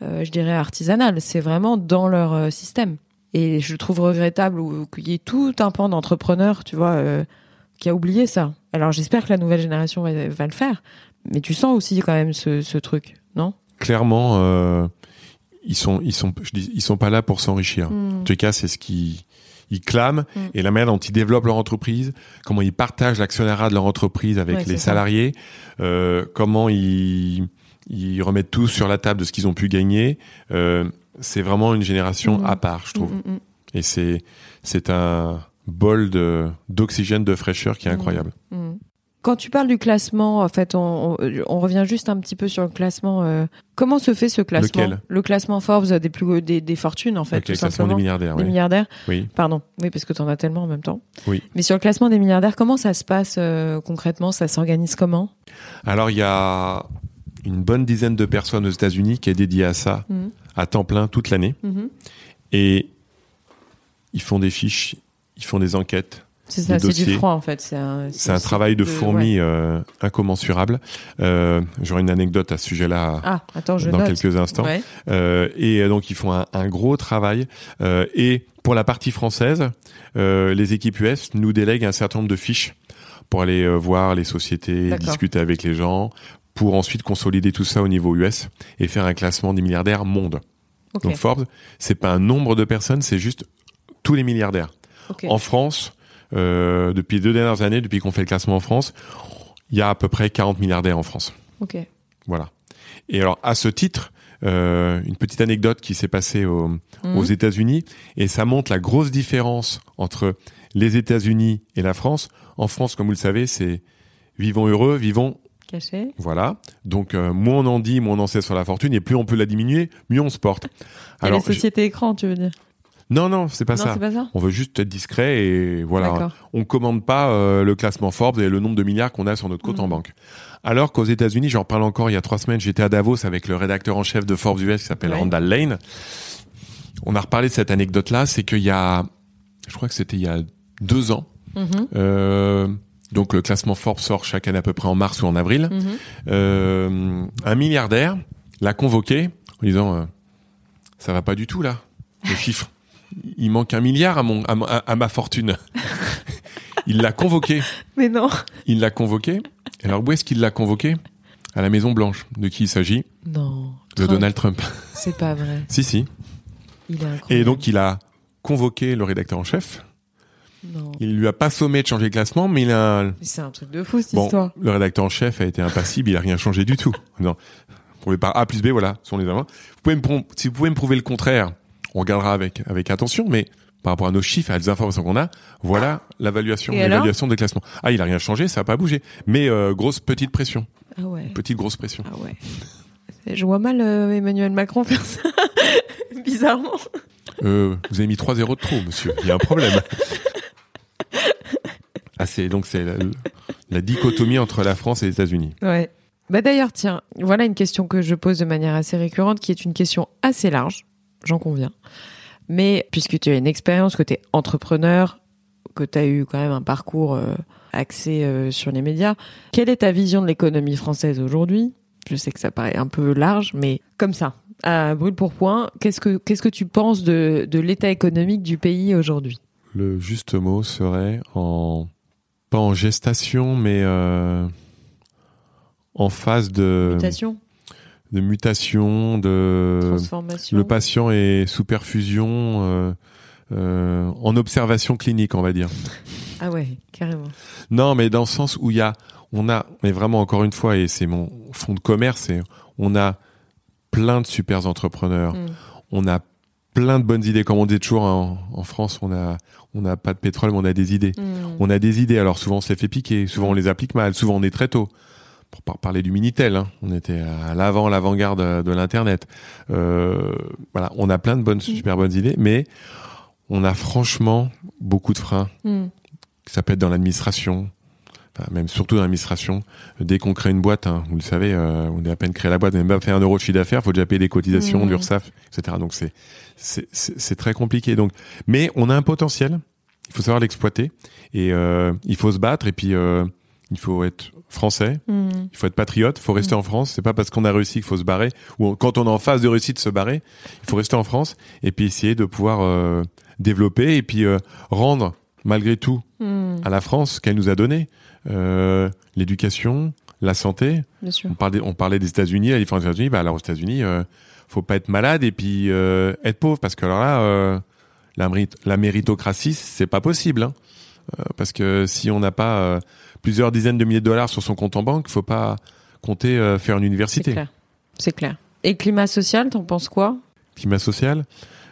je dirais, artisanale. C'est vraiment dans leur euh, système. Et je trouve regrettable qu'il y ait tout un pan d'entrepreneurs, tu vois, euh, qui a oublié ça. Alors j'espère que la nouvelle génération va, le faire. Mais tu sens aussi quand même ce, truc, non? Clairement, ils sont, ils sont, je dis, ils sont pas là pour s'enrichir. Hmm. En tout cas, c'est ce qui ils clament hmm. et la manière dont ils développent leur entreprise, comment ils partagent l'actionnariat de leur entreprise avec les salariés, comment ils ils remettent tout sur la table de ce qu'ils ont pu gagner. Euh, c'est vraiment une génération mmh. à part, je trouve. Mmh, mmh, Et c'est c'est un bol de d'oxygène, de fraîcheur qui est incroyable. Quand tu parles du classement, en fait, on, on, revient juste un petit peu sur le classement. Euh, comment se fait ce classement Lequel? Le classement Forbes des plus des, des fortunes, en fait, tout le classement des milliardaires. Des milliardaires. Oui. Pardon. Oui, parce que tu en as tellement en même temps. Oui. Mais sur le classement des milliardaires, comment ça se passe euh, concrètement? Ça s'organise comment? Alors, il y a une bonne dizaine de personnes aux États-Unis qui est dédiée à ça mhm. à temps plein toute l'année. Mhm. Et ils font des fiches, ils font des enquêtes. C'est ça, c'est du froid en fait. C'est un, un travail de, fourmi euh, incommensurable. Euh, J'aurai une anecdote à ce sujet-là ah, dans quelques instants. Euh, et donc ils font un, un gros travail. Euh, et pour la partie française, euh, les équipes US nous délèguent un certain nombre de fiches pour aller euh, voir les sociétés, discuter avec les gens, pour ensuite consolider tout ça au niveau US et faire un classement des milliardaires monde. Donc Forbes, c'est pas un nombre de personnes, c'est juste tous les milliardaires. En France, euh, depuis les deux dernières années, depuis qu'on fait le classement en France, il y a à peu près 40 milliardaires en France. Ok. Voilà. Et alors à ce titre, euh, une petite anecdote qui s'est passée mhm. aux États-Unis et ça montre la grosse différence entre les États-Unis et la France. En France, comme vous le savez, c'est vivons heureux, vivons voilà. Donc, euh, moins on en dit, moins on en sait sur la fortune, et plus on peut la diminuer, mieux on se porte. Alors, les sociétés écran, tu veux dire? Non, non, c'est pas, ça. pas ça? On veut juste être discret et voilà. On commande pas euh, le classement Forbes et le nombre de milliards qu'on a sur notre compte en mmh. banque. Alors qu'aux États-Unis, j'en parle encore il y a trois semaines, j'étais à Davos avec le rédacteur en chef de Forbes US qui s'appelle Randall Lane. On a reparlé de cette anecdote-là, c'est qu'il y a, je crois que c'était il y a deux ans, mmh. euh, donc le classement Forbes sort chaque année à peu près en mars ou en avril. Mhm. Euh, un milliardaire l'a convoqué en disant euh, ça va pas du tout là, le chiffre. Il manque un milliard à mon à, ma fortune. il l'a convoqué. Mais non. Il l'a convoqué. Alors où est-ce qu'il l'a convoqué? À la Maison Blanche. De qui il s'agit? Non. De Trump. Donald Trump. C'est pas vrai. si, si. Il est incroyable. Et donc il a convoqué le rédacteur en chef. Non. Il lui a pas sommé de changer le classement, mais il a C'est un truc de fou cette bon. histoire. Le rédacteur en chef a été impassible, il a rien changé du tout. Non. Les par A plus B, voilà, sont les amants. Vous pouvez me prou- si vous pouvez me prouver le contraire, on regardera avec avec attention, mais par rapport à nos chiffres, à les informations qu'on a, voilà l'évaluation, l'évaluation des classements. Ah, il a rien changé, ça a pas bougé, mais euh, grosse petite pression, Ah ouais. petite grosse pression. Ah ouais. Je vois mal euh, Emmanuel Macron faire ça. Bizarrement. Euh, vous avez mis 3-0 de trop, monsieur. Il y a un problème. ah, c'est donc c'est la, dichotomie entre la France et les États-Unis. Ouais. Bah d'ailleurs, tiens, voilà une question que je pose de manière assez récurrente, qui est une question assez large, j'en conviens. Mais puisque tu as une expérience, que tu es entrepreneur, que tu as eu quand même un parcours euh, axé euh, sur les médias, quelle est ta vision de l'économie française aujourd'hui? Je sais que ça paraît un peu large, mais comme ça, à brûle pour point, qu'est-ce que qu'est-ce que tu penses de, de l'état économique du pays aujourd'hui? Le juste mot serait en pas en gestation, mais euh, en phase de Mutation, de mutation, de transformation. le patient est sous perfusion, euh, euh, en observation clinique, on va dire. Ah ouais, carrément. Non, mais dans le sens où il y a, on a, mais vraiment encore une fois, et c'est mon fond de commerce, et on a plein de super entrepreneurs, Mm. on a plein de bonnes idées, comme on dit toujours en, en France, on a, on n'a pas de pétrole, mais on a des idées. Mm. On a des idées, alors souvent on se les fait piquer, souvent on les applique mal, souvent on est très tôt. Pour par- parler du Minitel, hein, on était à l'avant, l'avant-garde de l'internet. Euh, voilà, on a plein de bonnes, super bonnes idées, mais on a franchement beaucoup de freins Mm. ça peut être dans l'administration, enfin, même surtout dans l'administration. Dès qu'on crée une boîte, hein, vous le savez, euh, on est à peine créé la boîte, on n'a même pas fait un euro de chiffre d'affaires, faut déjà payer des cotisations, Mmh. l'URSSAF, etc. Donc c'est c'est très compliqué. Donc, mais on a un potentiel. Il faut savoir l'exploiter et euh, il faut se battre et puis euh, il faut être français, Mm. il faut être patriote, il faut rester en France. C'est pas parce qu'on a réussi qu'il faut se barrer ou quand on est en phase de réussite se barrer. Il faut rester en France et puis essayer de pouvoir euh, développer et puis rendre malgré tout Mm. à la France qu'elle nous a donné. L'éducation, la santé. Bien sûr. On parlait, on parlait des États-Unis, la différence des États-Unis. Bah, alors aux États-Unis, faut pas être malade et puis euh, être pauvre parce que alors là, euh, la, mérit- la méritocratie, c'est pas possible. Hein. Euh, parce que si on n'a pas plusieurs dizaines de milliers de dollars sur son compte en banque, faut pas compter faire une université. C'est clair. Et climat social, t'en penses quoi? Climat social.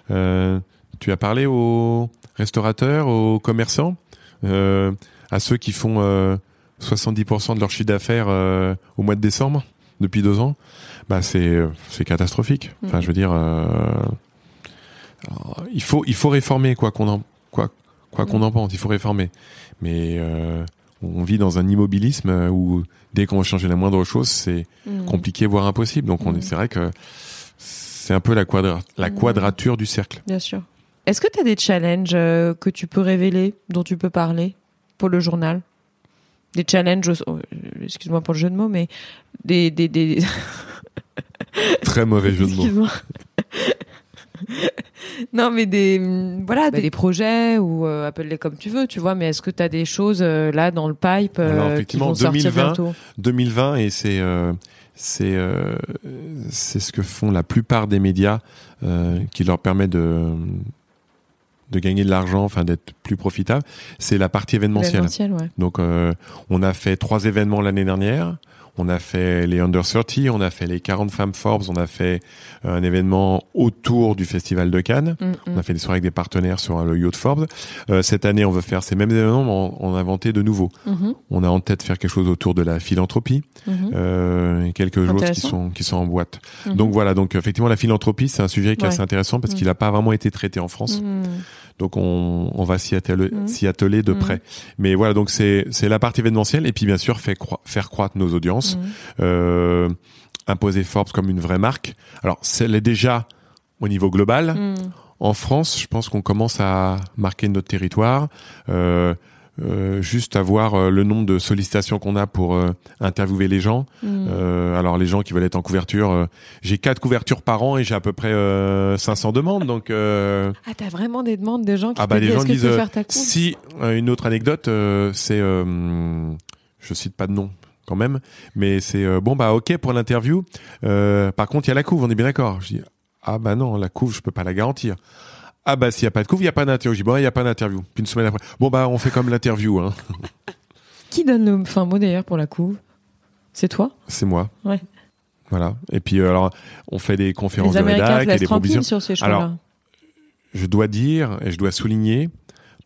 Tu as parlé aux restaurateurs, aux commerçants, à ceux qui font euh, 70% de leur chiffre d'affaires au mois de décembre depuis deux ans. Bah c'est c'est catastrophique. Enfin, Mhm. je veux dire, euh, il faut il faut réformer quoi qu'on en quoi quoi qu'on Mhm. en pense. Il faut réformer. Mais euh, on vit dans un immobilisme où dès qu'on va changer la moindre chose, c'est Mm. compliqué voire impossible. Donc on est c'est vrai que c'est un peu la quadra la quadrature du cercle. Bien sûr. Est-ce que tu as des challenges euh, que tu peux révéler, dont tu peux parler pour le journal? Des challenges, euh, excuse-moi pour le jeu de mots, mais des... des, des... Très mauvais jeu de mots. Non, mais des voilà des, projets ou euh, appelle-les comme tu veux, tu vois. Mais est-ce que tu as des choses euh, là dans le pipe euh, Alors, qui effectivement, vont sortir 2020, bientôt 2020 et c'est euh, c'est euh, c'est ce que font la plupart des médias euh, qui leur permet de de gagner de l'argent, enfin d'être plus profitable, c'est la partie événementielle. Ouais. Donc euh, on a fait trois événements l'année dernière. On a fait les Under 30, on a fait les 40 femmes Forbes, on a fait euh, un événement autour du Festival de Cannes. Mm, On mm. a fait des soirées avec des partenaires sur le yacht Forbes. Euh, cette année, on veut faire ces mêmes événements, mais on, on a inventé de nouveaux. Mhm, On a en tête faire quelque chose autour de la philanthropie, mhm, euh, quelques choses qui sont qui sont en boîte. mhm. Donc voilà, donc effectivement la philanthropie, c'est un sujet qui est Ouais. assez intéressant parce Mhm. qu'il n'a pas vraiment été traité en France. Donc on, on va s'y atteler, atteler de Mhm. près. Mais voilà, donc c'est c'est la partie événementielle et puis bien sûr fait croi- faire croître nos audiences, Mhm. euh, imposer Forbes comme une vraie marque. Alors c'est l'est déjà au niveau global. En France, je pense qu'on commence à marquer notre territoire. Euh, juste avoir euh, le nombre de sollicitations qu'on a pour euh, interviewer les gens. Mm. Euh, alors les gens qui veulent être en couverture, euh, j'ai quatre couvertures par an et j'ai à peu près euh, 500 demandes. Donc euh, Ah, t'as vraiment des demandes de gens qui ah bah les gens disent euh, faire ta si euh, une autre anecdote, euh, c'est euh, je cite pas de nom quand même, mais c'est euh, bon bah ok pour l'interview. Euh, par contre il y a la couve, on est bien d'accord. Je dis ah bah non la couve je peux pas la garantir. Ah bah s'il y a pas de couve il y a pas d'interview. Bon il y a pas d'interview. Puis une semaine après bon bah on fait comme l'interview hein. Qui donne le fin mot d'ailleurs pour la couve? C'est toi? C'est moi. Ouais. Voilà. Et puis euh, alors on fait des conférences Les de Américains te rédac et des propositions. sur ces Alors. Je dois dire et je dois souligner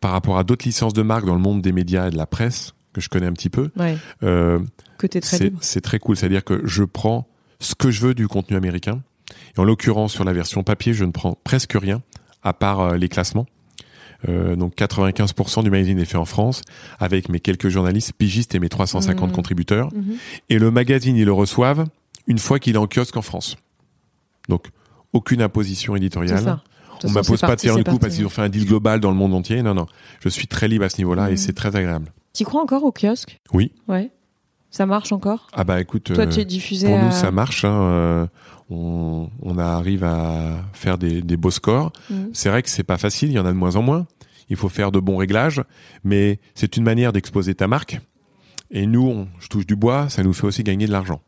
par rapport à d'autres licences de marque dans le monde des médias et de la presse que je connais un petit peu. Ouais, Euh, que t'es très c'est très cool. C'est-à-dire que je prends ce que je veux du contenu américain. Et en l'occurrence, sur la version papier, je ne prends presque rien, à part euh, les classements. Euh, donc 95% du magazine est fait en France, avec mes quelques journalistes pigistes et mes 350 Mhm. contributeurs. Mhm. Et le magazine, ils le reçoivent une fois qu'il est en kiosque en France. Donc, aucune imposition éditoriale. On façon, m'impose pas de faire une coup parti. parce qu'ils ont fait un deal global dans le monde entier. Non, non. Je suis très libre à ce niveau-là et Mhm. c'est très agréable. Tu crois encore au kiosque? Oui. Ouais. Ça marche encore? Ah bah écoute, Toi, euh, tu es diffusé pour à... nous ça marche. hein, euh, on, on arrive à faire des, des beaux scores. Mhm. C'est vrai que c'est pas facile, il y en a de moins en moins. Il faut faire de bons réglages, mais c'est une manière d'exposer ta marque. Et nous, on, je touche du bois, ça nous fait aussi gagner de l'argent.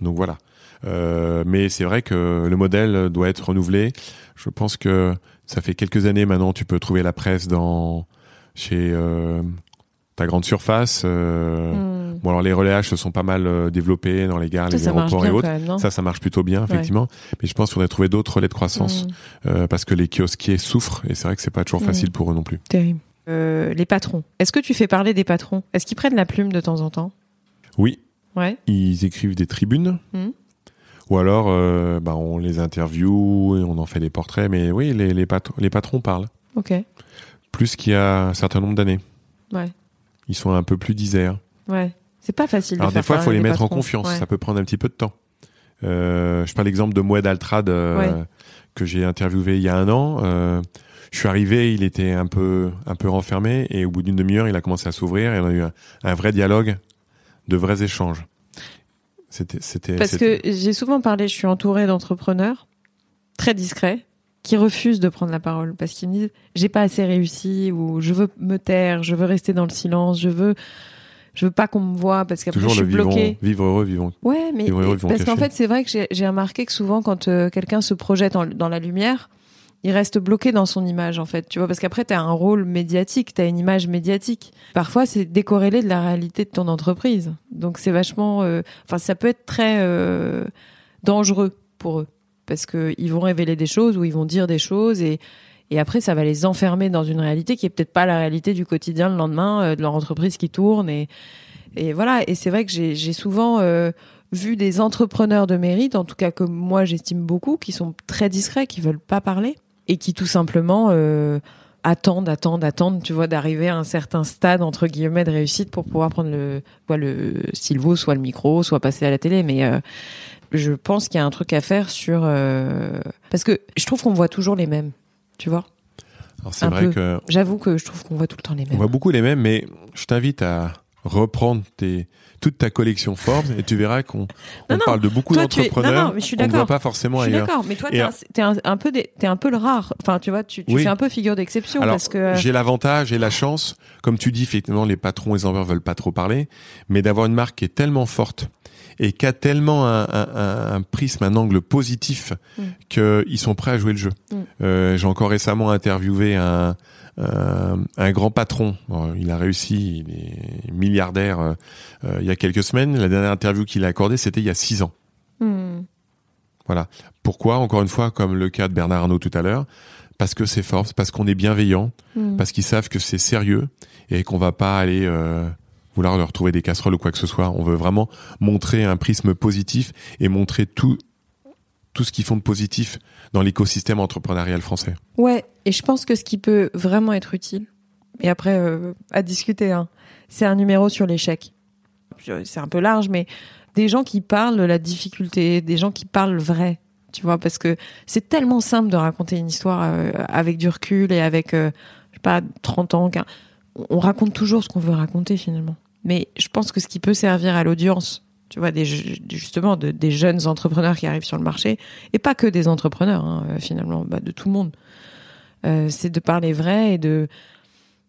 Donc voilà. Euh, mais c'est vrai que le modèle doit être renouvelé. Je pense que ça fait quelques années maintenant, tu peux trouver la presse dans chez euh, ta grande surface. euh, Hmm. Bon alors les relayages se sont pas mal euh, développés dans les gares, Ça, les ça aéroports et autres. même, Ça, ça marche plutôt bien, effectivement. Mais je pense qu'on a trouvé d'autres relais de croissance Hmm. euh, parce que les kiosquiers souffrent et c'est vrai que c'est pas toujours Mm. facile pour eux non plus. Terrible. Euh, les patrons. Est-ce que tu fais parler des patrons? Est-ce qu'ils prennent la plume de temps en temps? Oui, Ouais. ils écrivent des tribunes Mm. ou alors bah, on les interviewe et on en fait des portraits. Mais oui, les, les, les patrons parlent Ok. plus qu'il y a un certain nombre d'années. Ouais. Ils sont un peu plus diserts. Ouais. C'est pas facile de Alors des fois, il faut les mettre en confiance. Ouais. Ça peut prendre un petit peu de temps. Euh, je prends l'exemple de Moed Altrad euh, Ouais. que j'ai interviewé il y a un an. Euh, je suis arrivé, il était un peu un peu renfermé et au bout d'une demi-heure, il a commencé à s'ouvrir et on a eu un, un vrai dialogue, de vrais échanges. C'était c'était Parce que j'ai souvent parlé, je suis entourée d'entrepreneurs très discrets qui refusent de prendre la parole parce qu'ils me disent j'ai pas assez réussi ou je veux me taire, je veux rester dans le silence, je veux je veux pas qu'on me voit parce qu'après je suis vivant, bloquée. vivre heureux, vivant. Ouais, mais Vivre heureux, vivant parce qu'en fait c'est vrai que j'ai remarqué que souvent quand euh, quelqu'un se projette en- dans la lumière, il reste bloqué dans son image en fait, tu vois parce qu'après tu as un rôle médiatique, tu as une image médiatique. Parfois c'est décorrélé de la réalité de ton entreprise. Donc c'est vachement euh, enfin ça peut être très euh, dangereux pour eux parce que ils vont révéler des choses ou ils vont dire des choses et après ça va les enfermer dans une réalité qui est peut-être pas la réalité du quotidien le lendemain euh, de leur entreprise qui tourne et voilà. Et c'est vrai que j'ai souvent euh, vu des entrepreneurs de mérite en tout cas que moi j'estime beaucoup qui sont très discrets qui veulent pas parler et qui tout simplement euh, attendent attendent attendent tu vois d'arriver à un certain stade entre guillemets de réussite pour pouvoir prendre le soit le soit le micro soit passer à la télé. Mais je pense qu'il y a un truc à faire sur euh, parce que je trouve qu'on voit toujours les mêmes tu vois Alors c'est vrai peu. que j'avoue que je trouve qu'on voit tout le temps les on mêmes voit beaucoup les mêmes, mais je t'invite à reprendre tes toute ta collection Forbes et tu verras qu'on on parle de beaucoup es- d'entrepreneurs non, non, mais je suis qu'on ne voit pas forcément je suis ailleurs. d'accord mais toi t'es un, t'es un, un peu des- un peu le rare enfin tu vois tu, tu Oui. fais un peu figure d'exception parce que euh, j'ai l'avantage et la chance, comme tu dis, effectivement, les patrons et les envers veulent pas trop parler, mais d'avoir une marque qui est tellement forte et qui a tellement un, un- un- un prisme, un angle positif, Mm. qu'ils sont prêts à jouer le jeu. Mm. Euh, j'ai encore récemment interviewé un, un, un grand patron. Bon, il a réussi, il est milliardaire euh, euh, il y a quelques semaines. La dernière interview qu'il a accordée, c'était il y a six ans. hmm, Voilà. Pourquoi Encore une fois, comme le cas de Bernard Arnault tout à l'heure, parce que c'est fort, parce qu'on est bienveillant, hmm. parce qu'ils savent que c'est sérieux et qu'on va pas aller euh, vouloir leur trouver des casseroles ou quoi que ce soit. On veut vraiment montrer un prisme positif et montrer tout tout ce qu'ils font de positif dans l'écosystème entrepreneurial français. Ouais, et je pense que ce qui peut vraiment être utile, et après euh, à discuter, hein, c'est un numéro sur l'échec. C'est un peu large, mais des gens qui parlent de la difficulté, des gens qui parlent vrai, tu vois, parce que c'est tellement simple de raconter une histoire euh, avec du recul et avec, euh, je sais pas, 30 ans. on raconte toujours ce qu'on veut raconter finalement. Mais je pense que ce qui peut servir à l'audience, tu vois, des, justement, de, des jeunes entrepreneurs qui arrivent sur le marché, et pas que des entrepreneurs, hein, finalement, bah, de tout le monde, euh, c'est de parler vrai et de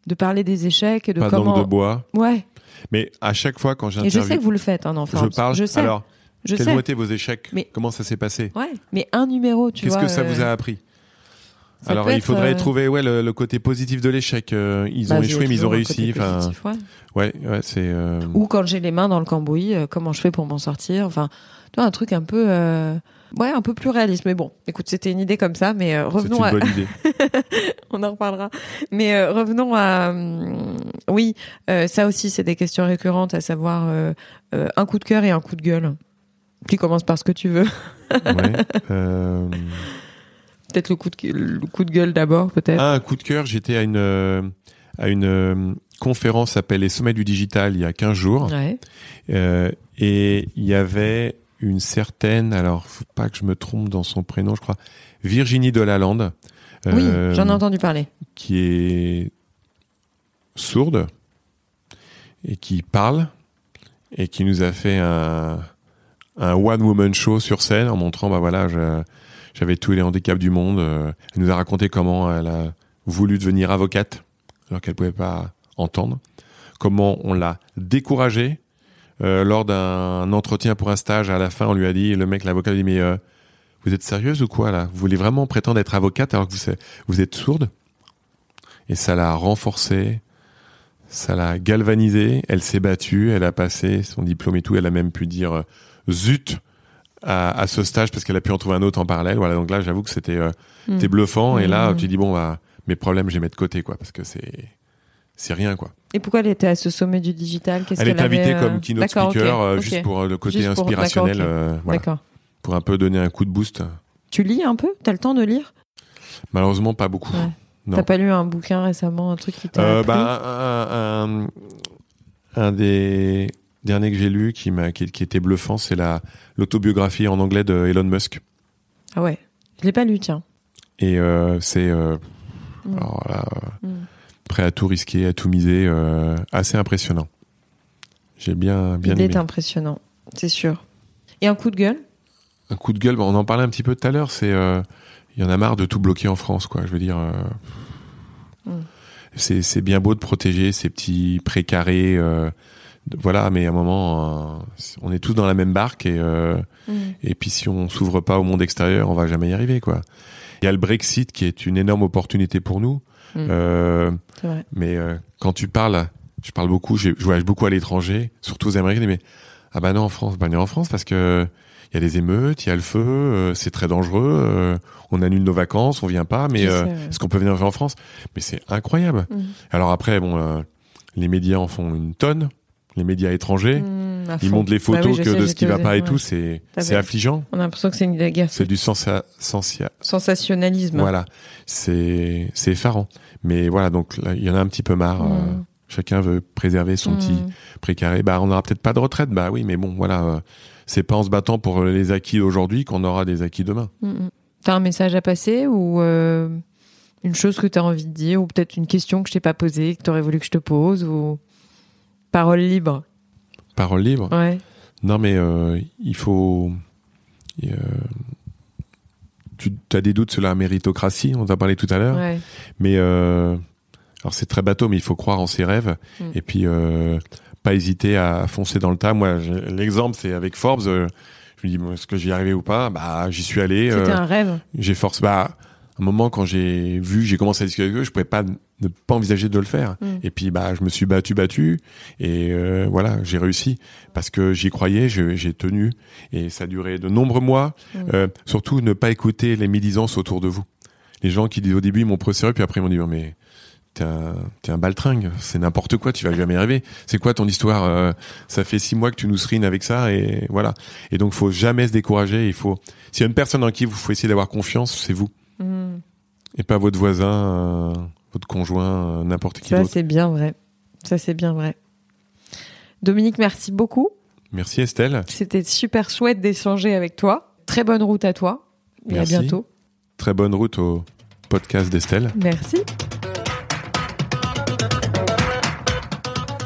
de parler des échecs et de pas comment. de bois. Ouais. Mais à chaque fois quand j'interviewe. Et je sais que vous le faites, hein, enfin. Je parle. Je sais. Alors, je quels sais. ont été vos échecs? Mais- Comment ça s'est passé? Ouais. Mais un numéro, tu vois. Qu'est-ce que ça euh, vous a appris? Ça Alors, il faudrait euh, trouver ouais le, le côté positif de l'échec. Euh, ils bah, ont échoué, mais ils ont réussi. Positif, ouais. ouais, ouais, c'est. euh, Ou quand j'ai les mains dans le cambouis, euh, comment je fais pour m'en sortir Enfin, tu vois, un truc un peu, euh, ouais, un peu plus réaliste. Mais bon, écoute, c'était une idée comme ça. Mais euh, c'est revenons une à, bonne idée. on en reparlera. Mais euh, revenons à, oui, euh, ça aussi, c'est des questions récurrentes, à savoir un coup de cœur et un coup de gueule. Tu commences par ce que tu veux. Ouais. Peut-être le coup de le coup de gueule d'abord, peut-être. Ah, un coup de cœur, j'étais à une à une conférence les sommets du digital il y a 15 jours Ouais. Euh, et il y avait une certaine alors faut pas que je me trompe dans son prénom, je crois Virginie Delalande Oui, euh, j'en ai entendu parler. qui est sourde et qui parle et qui nous a fait un, un one woman show sur scène en montrant bah voilà je- j'avais tous les handicaps du monde euh, elle nous a raconté comment elle a voulu devenir avocate alors qu'elle pouvait pas entendre comment on l'a découragée euh, lors d'un entretien pour un stage à la fin on lui a dit le mec l'avocat lui a dit mais euh, vous êtes sérieuse ou quoi là? Vous voulez vraiment prétendre être avocate alors que vous, vous êtes sourde? Et ça l'a renforcée, ça l'a galvanisée. Elle s'est battue, elle a passé son diplôme et tout. Elle a même pu dire zut à, à ce stage parce qu'elle a pu en trouver un autre en parallèle. Voilà, donc là, j'avoue que c'était euh, Mm. bluffant. Et là, Mm. tu dis bon, bah, mes problèmes, je les mets de côté, quoi, parce que c'est c'est rien, quoi. Et pourquoi elle était à ce sommet du digital? Qu'est-ce Elle est avait, invitée euh, comme keynote D'accord, ok, speaker euh, juste pour euh, le côté pour- inspirationnel, d'accord, ok. euh, voilà, D'accord. pour un peu donner un coup de boost. Tu lis un peu? T'as le temps de lire? Malheureusement, pas beaucoup. Ouais. T'as pas lu un bouquin récemment, un truc qui t'a Euh, bah, un, un- un des derniers que j'ai lu qui m'a qui, qui était bluffant, c'est la l'autobiographie en anglais de Elon Musk. Ah ouais. Je l'ai pas lu, tiens. Et euh, c'est euh, Mm. alors là, euh, Mm. prêt à tout risquer, à tout miser, assez impressionnant. J'ai bien bien Il est impressionnant, c'est sûr. Et un coup de gueule? Un coup de gueule, bah, on en parlait un petit peu tout à l'heure. C'est il y en a marre de tout bloquer en France, quoi. Je veux dire. Mm. C'est c'est bien beau de protéger ces petits précarés, voilà, mais à un moment, euh, on est tous dans la même barque et euh, et puis si on s'ouvre pas au monde extérieur, on va jamais y arriver, quoi. Il y a le Brexit qui est une énorme opportunité pour nous, Mm. euh, mais quand tu parles, je parle beaucoup, je voyage beaucoup à l'étranger, surtout aux Américains, mais ah bah non en France, bah non en France parce que il y a des émeutes, il y a le feu, euh, c'est très dangereux, euh, on annule nos vacances, on vient pas, mais euh, est-ce qu'on peut venir en France? Mais c'est incroyable. Mm. Alors après, bon, les médias en font une tonne, les médias étrangers, Mm, à ils montrent les Bah photos oui, que sais, de ce qui va pas et ouais. tout, c'est affligeant. On a l'impression que c'est une guerre. C'est du sensa, sensia, Sensationnalisme. voilà, c'est effarant. Mais voilà, donc il y en a un petit peu marre. euh, Mm. chacun veut préserver son Mm. petit précaré. Bah, on n'aura peut-être pas de retraite. Bah oui, mais bon, voilà, euh, c'est pas en se battant pour les acquis d'aujourd'hui qu'on aura des acquis demain. T'as un message à passer ou euh, une chose que t'as envie de dire ou peut-être une question que je t'ai pas posée, que t'aurais voulu que je te pose ou parole libre. Parole libre? Ouais. Non, mais euh, il faut. euh, tu as des doutes sur la méritocratie, on en a parlé tout à l'heure. Ouais. Mais euh, alors c'est très bateau, mais il faut croire en ses rêves Mm. et puis pas hésiter à foncer dans le tas. Moi, l'exemple c'est avec Forbes. je me dis, bon, est-ce que j'y arrivé ou pas? Bah, j'y suis allé. C'était un rêve. j'ai force. Bah, un moment quand j'ai vu, j'ai commencé à discuter avec eux, je pouvais pas ne pas envisager de le faire. Mm. Et puis bah, je me suis battu, battu, et euh, voilà, j'ai réussi parce que j'y croyais, j'ai tenu, et ça a duré de nombreux mois. Mm. Euh, surtout, ne pas écouter les médisances autour de vous. Les gens qui disent au début ils m'ont procédé, puis après ils m'ont dit Oh, mais t'es un, un baltringue, c'est n'importe quoi, tu vas jamais y arriver. C'est quoi ton histoire euh, Ça fait six mois que tu nous serines avec ça, et voilà. Et donc, faut jamais se décourager. Il faut, s'il y a une personne en qui vous faut essayer d'avoir confiance, c'est vous, Et pas votre voisin, euh, votre conjoint, euh, n'importe qui Ça c'est bien vrai. Ça c'est bien vrai. Dominique, merci beaucoup. Merci Estelle. C'était super chouette d'échanger avec toi. Très bonne route à toi. Et Merci. à bientôt. Très bonne route au podcast d'Estelle. Merci.